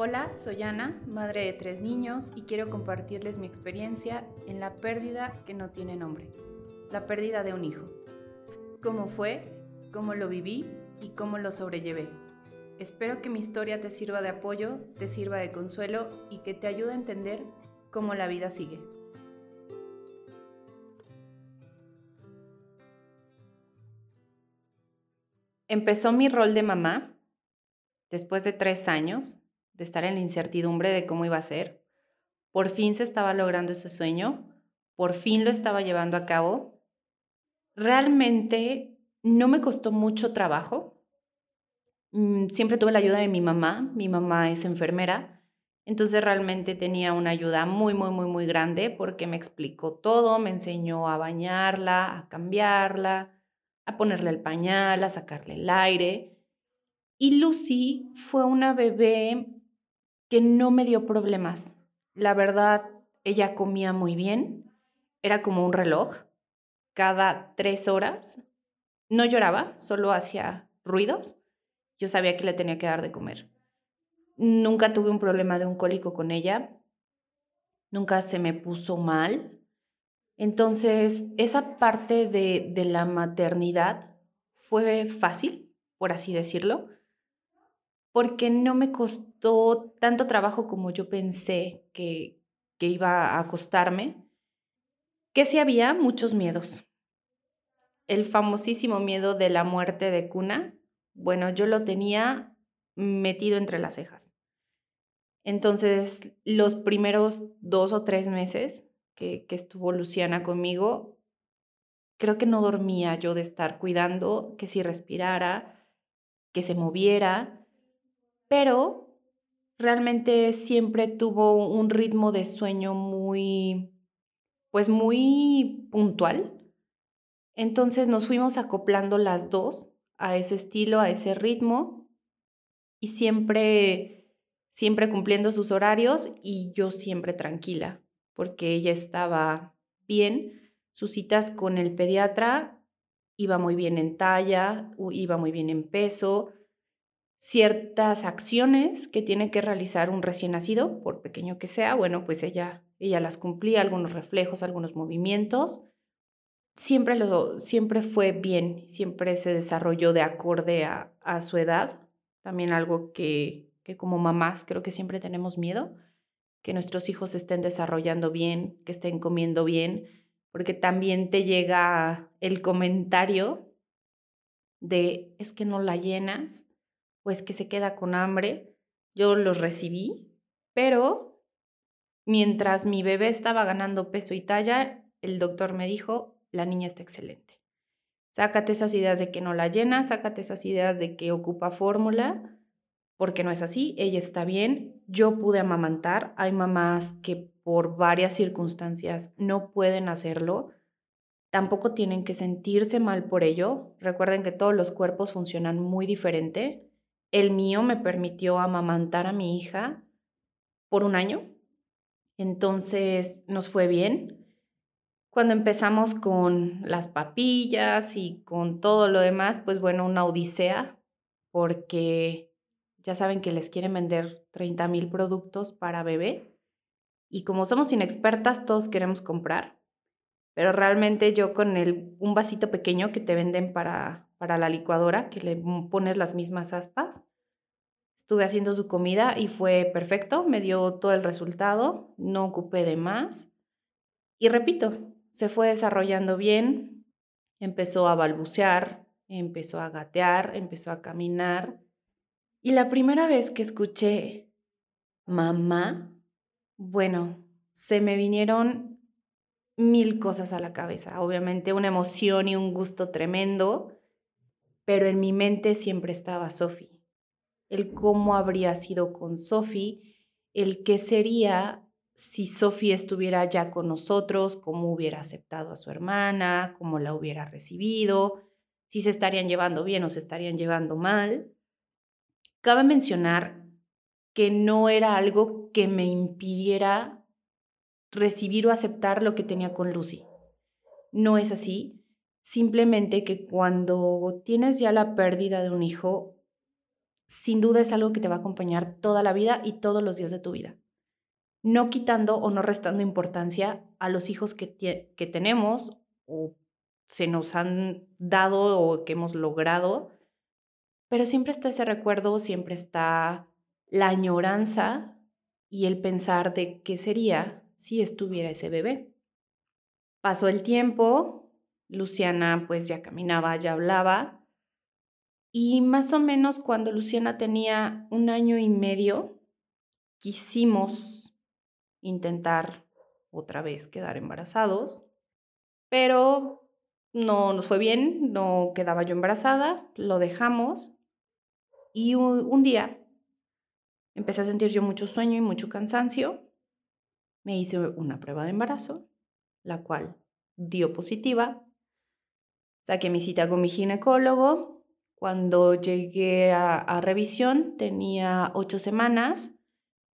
Hola, soy Ana, madre de tres niños y quiero compartirles mi experiencia en la pérdida que no tiene nombre, la pérdida de un hijo. Cómo fue, cómo lo viví y cómo lo sobrellevé. Espero que mi historia te sirva de apoyo, te sirva de consuelo y que te ayude a entender cómo la vida sigue. Empezó mi rol de mamá después de tres años de estar en la incertidumbre de cómo iba a ser. Por fin se estaba logrando ese sueño, por fin lo estaba llevando a cabo. Realmente no me costó mucho trabajo. Mm, siempre tuve la ayuda de mi mamá, mi mamá es enfermera, entonces realmente tenía una ayuda muy, muy, muy, muy grande porque me explicó todo, me enseñó a bañarla, a cambiarla, a ponerle el pañal, a sacarle el aire. Y Lucy fue una bebé que no me dio problemas. La verdad, ella comía muy bien, era como un reloj. Cada tres horas no lloraba, solo hacía ruidos. Yo sabía que le tenía que dar de comer. Nunca tuve un problema de un cólico con ella. Nunca se me puso mal. Entonces, esa parte de, de la maternidad fue fácil, por así decirlo, porque no me costó tanto trabajo como yo pensé que, que iba a costarme, que sí había muchos miedos. El famosísimo miedo de la muerte de cuna, bueno, yo lo tenía metido entre las cejas. Entonces, los primeros dos o tres meses que, estuvo Luciana conmigo, creo que no dormía yo de estar cuidando que si respirara, que se moviera, pero realmente siempre tuvo un ritmo de sueño muy, pues muy puntual. Entonces nos fuimos acoplando las dos a ese estilo, a ese ritmo y siempre, siempre cumpliendo sus horarios y yo siempre tranquila porque ella estaba bien. Sus citas con el pediatra iba muy bien en talla, iba muy bien en peso. Ciertas acciones que tiene que realizar un recién nacido, por pequeño que sea, bueno, pues ella, ella las cumplía, algunos reflejos, algunos movimientos. Siempre, lo, siempre fue bien, siempre se desarrolló de acorde a, a su edad. También algo que, que como mamás creo que siempre tenemos miedo que nuestros hijos estén desarrollando bien, que estén comiendo bien, porque también te llega el comentario de es que no la llenas o es que se queda con hambre. Yo los recibí, pero mientras mi bebé estaba ganando peso y talla, el doctor me dijo, la niña está excelente. Sácate esas ideas de que no la llena, sácate esas ideas de que ocupa fórmula porque no es así, ella está bien, yo pude amamantar, hay mamás que por varias circunstancias no pueden hacerlo, tampoco tienen que sentirse mal por ello, recuerden que todos los cuerpos funcionan muy diferente, el mío me permitió amamantar a mi hija por un año, entonces nos fue bien. Cuando empezamos con las papillas y con todo lo demás, pues bueno, una odisea, porque ya saben que les quieren vender 30 mil productos para bebé. Y como somos inexpertas, todos queremos comprar. Pero realmente yo con el, un vasito pequeño que te venden para, para la licuadora, que le pones las mismas aspas, estuve haciendo su comida y fue perfecto, me dio todo el resultado, no ocupé de más. Y repito, se fue desarrollando bien, empezó a balbucear, empezó a gatear, empezó a caminar y la primera vez que escuché mamá, bueno, se me vinieron mil cosas a la cabeza. Obviamente una emoción y un gusto tremendo, pero en mi mente siempre estaba Sophie. El cómo habría sido con Sophie, el qué sería si Sophie estuviera ya con nosotros, cómo hubiera aceptado a su hermana, cómo la hubiera recibido, si se estarían llevando bien o se estarían llevando mal. Cabe mencionar que no era algo que me impidiera recibir o aceptar lo que tenía con Lucy. No es así. Simplemente que cuando tienes ya la pérdida de un hijo, sin duda es algo que te va a acompañar toda la vida y todos los días de tu vida. No quitando o no restando importancia a los hijos que, que tenemos o se nos han dado o que hemos logrado, pero siempre está ese recuerdo, siempre está la añoranza y el pensar de qué sería si estuviera ese bebé. Pasó el tiempo, Luciana pues ya caminaba, ya hablaba, y más o menos cuando Luciana tenía un año y medio, quisimos intentar otra vez quedar embarazados, pero no nos fue bien, no quedaba yo embarazada, lo dejamos y un, día empecé a sentir yo mucho sueño y mucho cansancio. Me hice una prueba de embarazo, la cual dio positiva. Saqué mi cita con mi ginecólogo. Cuando llegué a, revisión tenía ocho semanas,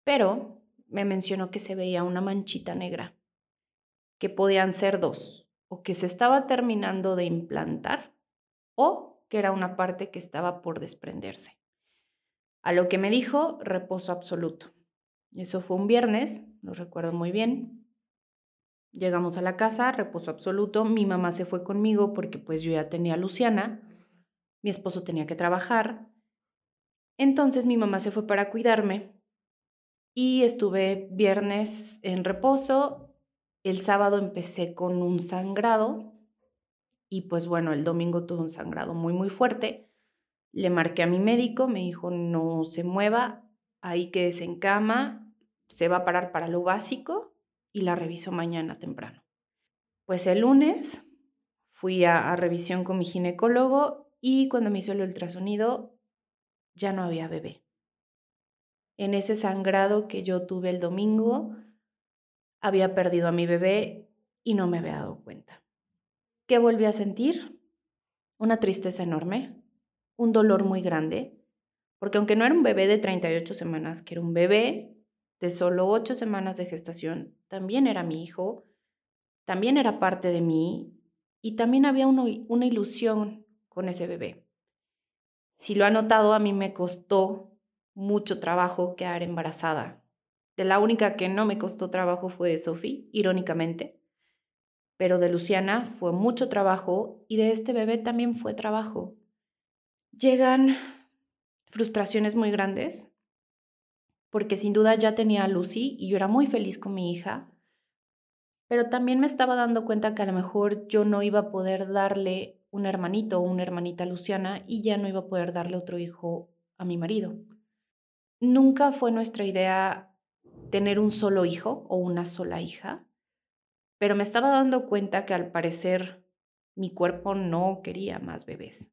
pero me mencionó que se veía una manchita negra, que podían ser dos, o que se estaba terminando de implantar o que era una parte que estaba por desprenderse. A lo que me dijo, reposo absoluto. Eso fue un viernes, lo recuerdo muy bien. Llegamos a la casa, reposo absoluto. Mi mamá se fue conmigo porque pues yo ya tenía a Luciana. Mi esposo tenía que trabajar. Entonces mi mamá se fue para cuidarme y estuve viernes en reposo. El sábado empecé con un sangrado y pues bueno, el domingo tuve un sangrado muy muy fuerte. Le marqué a mi médico, me dijo no se mueva, ahí quédese en cama, se va a parar para lo básico y la reviso mañana temprano. Pues el lunes fui a, revisión con mi ginecólogo y cuando me hizo el ultrasonido ya no había bebé. En ese sangrado que yo tuve el domingo, había perdido a mi bebé y no me había dado cuenta. ¿Qué volví a sentir? Una tristeza enorme, un dolor muy grande, porque aunque no era un bebé de 38 semanas, que era un bebé de solo 8 semanas de gestación, también era mi hijo, también era parte de mí y también había una ilusión con ese bebé. Si lo ha notado, a mí me costó mucho trabajo quedar embarazada. De la única que no me costó trabajo fue de Sophie, irónicamente, pero de Luciana fue mucho trabajo y de este bebé también fue trabajo llegan frustraciones muy grandes, porque sin duda ya tenía a Lucy y yo era muy feliz con mi hija, pero también me estaba dando cuenta que a lo mejor yo no iba a poder darle un hermanito o una hermanita a Luciana y ya no iba a poder darle otro hijo a mi marido. Nunca fue nuestra idea tener un solo hijo o una sola hija, pero me estaba dando cuenta que al parecer mi cuerpo no quería más bebés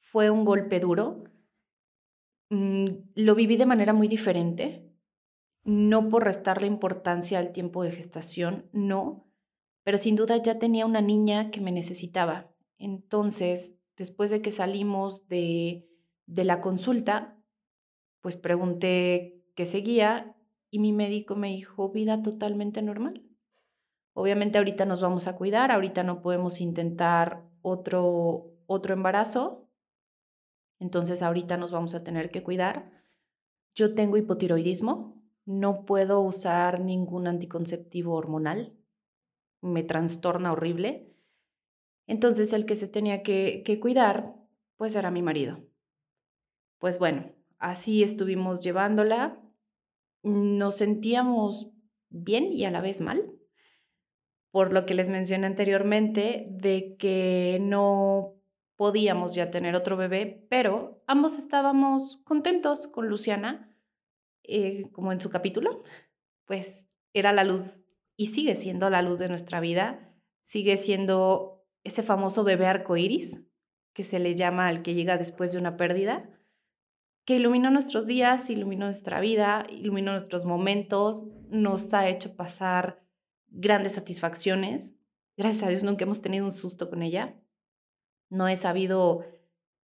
fue un golpe duro. Mm, lo viví de manera muy diferente, no por restarle importancia al tiempo de gestación, no, pero sin duda ya tenía una niña que me necesitaba. Entonces, después de que salimos de, de la consulta, pues pregunté qué seguía y mi médico me dijo, vida totalmente normal. Obviamente ahorita nos vamos a cuidar, ahorita no podemos intentar otro, otro embarazo, entonces ahorita nos vamos a tener que cuidar. Yo tengo hipotiroidismo, no puedo usar ningún anticonceptivo hormonal, me trastorna horrible. Entonces el que se tenía que, que cuidar, pues era mi marido. Pues bueno, así estuvimos llevándola. Nos sentíamos bien y a la vez mal, por lo que les mencioné anteriormente, de que no podíamos ya tener otro bebé, pero ambos estábamos contentos con Luciana, eh, como en su capítulo, pues era la luz y sigue siendo la luz de nuestra vida, sigue siendo ese famoso bebé arcoíris que se le llama al que llega después de una pérdida, que iluminó nuestros días, iluminó nuestra vida, iluminó nuestros momentos, nos ha hecho pasar grandes satisfacciones. Gracias a Dios nunca hemos tenido un susto con ella. No he sabido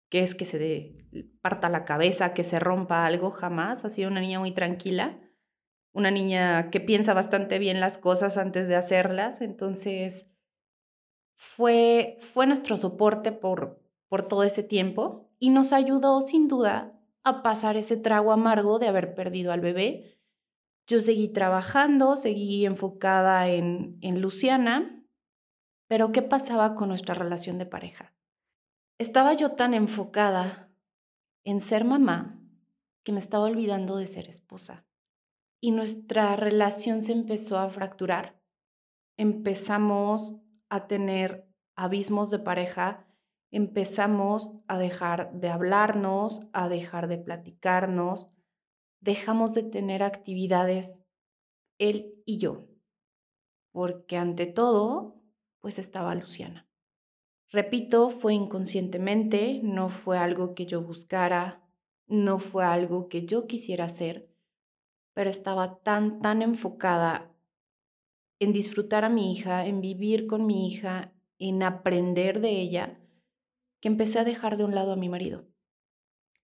qué es que se parta la cabeza, que se rompa algo, jamás. Ha sido una niña muy tranquila, una niña que piensa bastante bien las cosas antes de hacerlas. Entonces, fue, fue nuestro soporte por, por todo ese tiempo y nos ayudó sin duda a pasar ese trago amargo de haber perdido al bebé. Yo seguí trabajando, seguí enfocada en, en Luciana, pero ¿qué pasaba con nuestra relación de pareja? Estaba yo tan enfocada en ser mamá que me estaba olvidando de ser esposa. Y nuestra relación se empezó a fracturar. Empezamos a tener abismos de pareja, empezamos a dejar de hablarnos, a dejar de platicarnos, dejamos de tener actividades él y yo, porque ante todo, pues estaba Luciana. Repito, fue inconscientemente, no fue algo que yo buscara, no fue algo que yo quisiera hacer, pero estaba tan, tan enfocada en disfrutar a mi hija, en vivir con mi hija, en aprender de ella, que empecé a dejar de un lado a mi marido,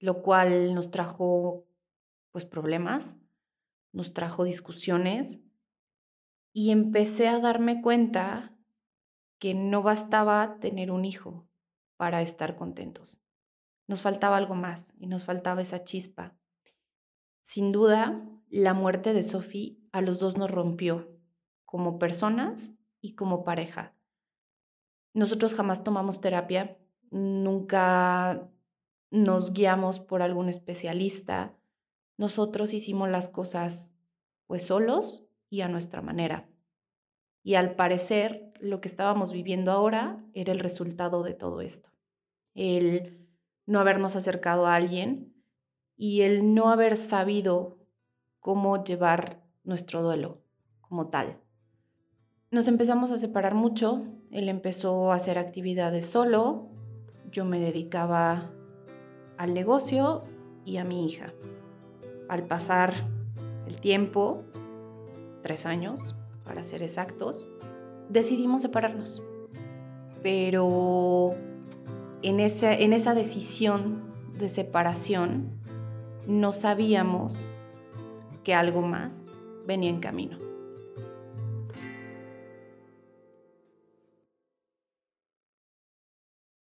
lo cual nos trajo pues problemas, nos trajo discusiones y empecé a darme cuenta que no bastaba tener un hijo para estar contentos. Nos faltaba algo más y nos faltaba esa chispa. Sin duda, la muerte de Sophie a los dos nos rompió como personas y como pareja. Nosotros jamás tomamos terapia, nunca nos guiamos por algún especialista. Nosotros hicimos las cosas pues solos y a nuestra manera. Y al parecer lo que estábamos viviendo ahora era el resultado de todo esto. El no habernos acercado a alguien y el no haber sabido cómo llevar nuestro duelo como tal. Nos empezamos a separar mucho, él empezó a hacer actividades solo, yo me dedicaba al negocio y a mi hija. Al pasar el tiempo, tres años para ser exactos, decidimos separarnos. Pero en esa, en esa decisión de separación no sabíamos que algo más venía en camino.